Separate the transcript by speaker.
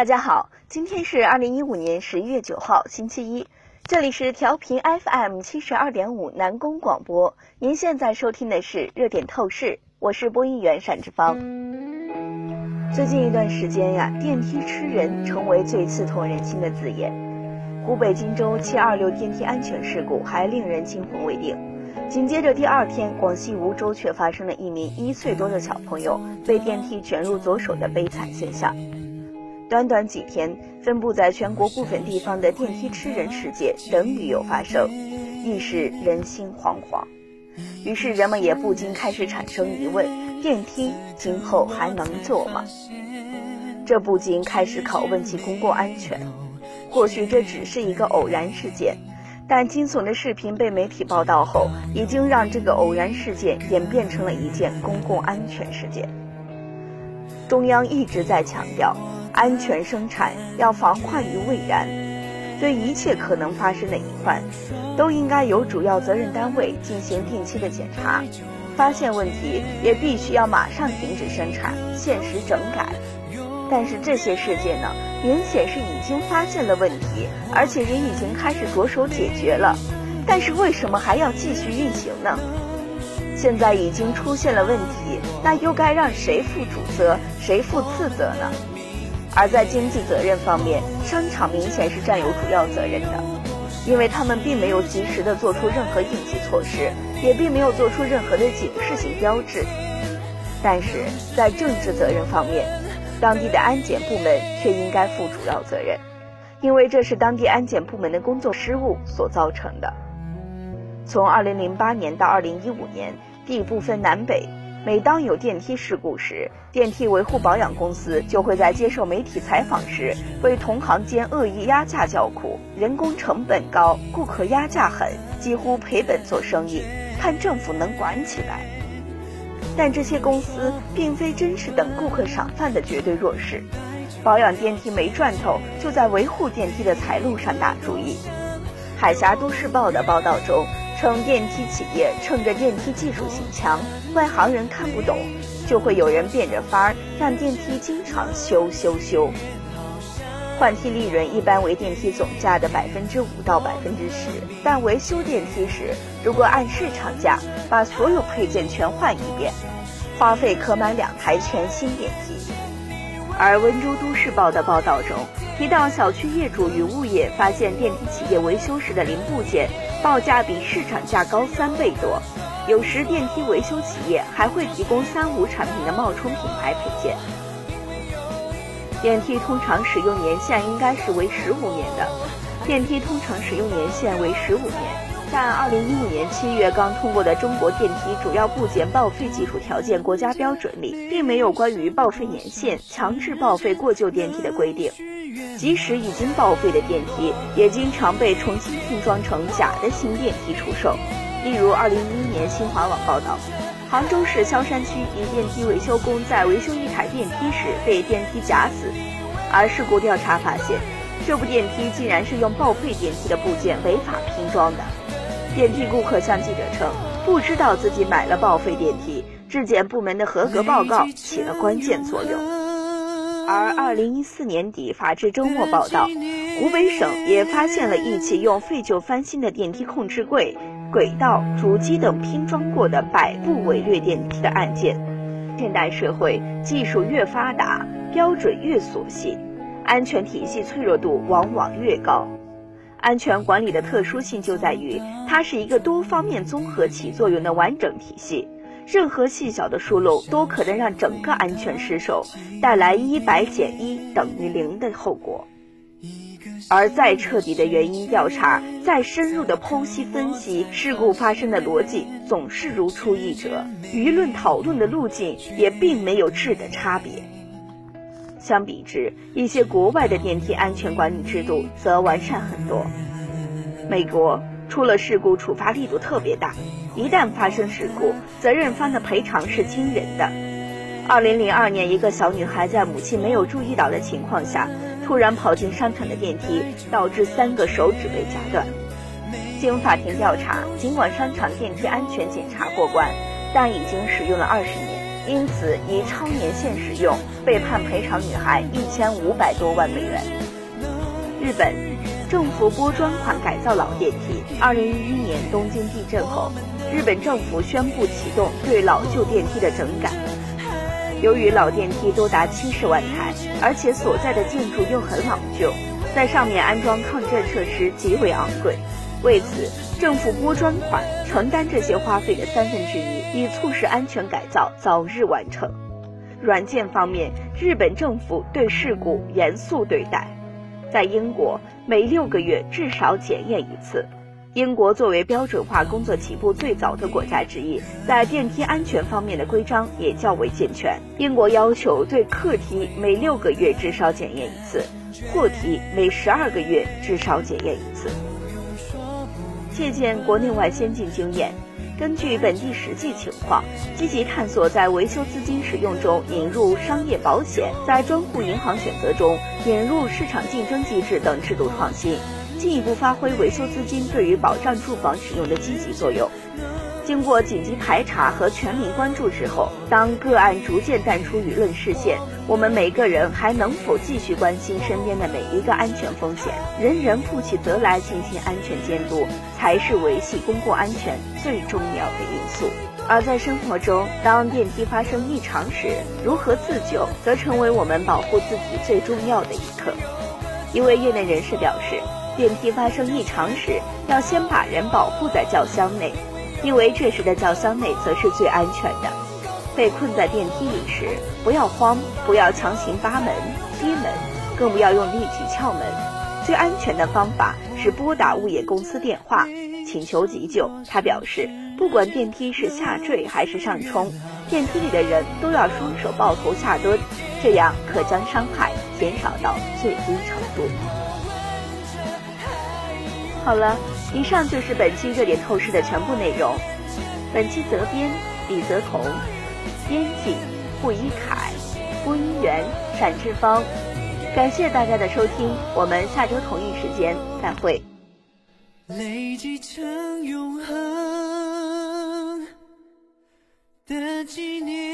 Speaker 1: 大家好，今天是二零一五年十一月九号，星期一，这里是调频 FM 七十二点五南宫广播。您现在收听的是热点透视，我是播音员单志芳。最近一段时间呀，电梯吃人成为最刺痛人心的字眼。湖北荆州七二六电梯安全事故还令人惊魂未定，紧接着第二天，广西梧州却发生了一名一岁多的小朋友被电梯卷入左手的悲惨现象。短短几天，分布在全国部分地方的电梯吃人事件等于有发生，亦是人心惶惶。于是人们也不禁开始产生疑问：电梯今后还能坐吗？这不禁开始拷问起公共安全。或许这只是一个偶然事件，但惊悚的视频被媒体报道后，已经让这个偶然事件演变成了一件公共安全事件。中央一直在强调。安全生产要防患于未然，对一切可能发生的隐患，都应该由主要责任单位进行定期的检查，发现问题也必须要马上停止生产，限时整改。但是这些事件呢，明显是已经发现了问题，而且也已经开始着手解决了，但是为什么还要继续运行呢？现在已经出现了问题，那又该让谁负主责，谁负次责呢？而在经济责任方面，商场明显是占有主要责任的，因为他们并没有及时的做出任何应急措施，也并没有做出任何的警示性标志。但是在政治责任方面，当地的安检部门却应该负主要责任，因为这是当地安检部门的工作失误所造成的。从2008年到2015年，地不分南北。每当有电梯事故时，电梯维护保养公司就会在接受媒体采访时为同行间恶意压价叫苦，人工成本高，顾客压价狠，几乎赔本做生意，看政府能管起来。但这些公司并非真是等顾客赏饭的绝对弱势，保养电梯没赚头，就在维护电梯的财路上打主意。海峡都市报的报道中。称电梯企业趁着电梯技术性强，外行人看不懂，就会有人变着法儿让电梯经常修修修。换梯利润一般为电梯总价的百分之五到百分之十，但维修电梯时，如果按市场价把所有配件全换一遍，花费可买两台全新电梯。而温州都市报的报道中提到，小区业主与物业发现电梯企业维修时的零部件。报价比市场价高三倍多，有时电梯维修企业还会提供三无产品的冒充品牌配件。电梯通常使用年限应该是为十五年的，电梯通常使用年限为十五年，但二零一五年七月刚通过的《中国电梯主要部件报废技术条件国家标准》里，并没有关于报废年限强制报废过旧电梯的规定。即使已经报废的电梯，也经常被重新拼装成假的新电梯出售。例如，二零一一年新华网报道，杭州市萧山区一电梯维修工在维修一台电梯时被电梯夹死，而事故调查发现，这部电梯竟然是用报废电梯的部件违法拼装的。电梯顾客向记者称，不知道自己买了报废电梯，质检部门的合格报告起了关键作用。而二零一四年底，《法制周末》报道，湖北省也发现了一起用废旧翻新的电梯控制柜、轨道、主机等拼装过的百部伪劣电梯的案件。现代社会技术越发达，标准越琐细，安全体系脆弱度往往越高。安全管理的特殊性就在于，它是一个多方面综合起作用的完整体系。任何细小的疏漏都可能让整个安全失守，带来一百减一等于零的后果。而再彻底的原因调查，再深入的剖析分析事故发生的逻辑，总是如出一辙。舆论讨论的路径也并没有质的差别。相比之，一些国外的电梯安全管理制度则完善很多。美国。出了事故，处罚力度特别大。一旦发生事故，责任方的赔偿是惊人的。二零零二年，一个小女孩在母亲没有注意到的情况下，突然跑进商场的电梯，导致三个手指被夹断。经法庭调查，尽管商场电梯安全检查过关，但已经使用了二十年，因此以超年限使用被判赔偿女孩一千五百多万美元。日本政府拨专款改造老电梯。二零一一年东京地震后，日本政府宣布启动对老旧电梯的整改。由于老电梯多达七十万台，而且所在的建筑又很老旧，在上面安装抗震设施极为昂贵。为此，政府拨专款承担这些花费的三分之一，以促使安全改造早日完成。软件方面，日本政府对事故严肃对待，在英国每六个月至少检验一次。英国作为标准化工作起步最早的国家之一，在电梯安全方面的规章也较为健全。英国要求对客梯每六个月至少检验一次，货梯每十二个月至少检验一次。借鉴国内外先进经验，根据本地实际情况，积极探索在维修资金使用中引入商业保险，在专户银行选择中引入市场竞争机制等制度创新，进一步发挥维修资金对于保障住房使用的积极作用。经过紧急排查和全民关注之后，当个案逐渐淡出舆论视线，我们每个人还能否继续关心身边的每一个安全风险？人人负起责来进行安全监督，才是维系公共安全最重要的因素。而在生活中，当电梯发生异常时，如何自救，则成为我们保护自己最重要的一课。一位业内人士表示，电梯发生异常时，要先把人保护在轿厢内。因为这时的轿厢内则是最安全的。被困在电梯里时，不要慌，不要强行扒门、踢门，更不要用力气撬门。最安全的方法是拨打物业公司电话，请求急救。他表示，不管电梯是下坠还是上冲，电梯里的人都要双手抱头下蹲，这样可将伤害减少到最低程度。好了以上就是本期热点透视的全部内容。本期责编李泽彤编辑霍一凯播音员展志芳。感谢大家的收听我们下周同一时间再会。累积成永恒的纪念。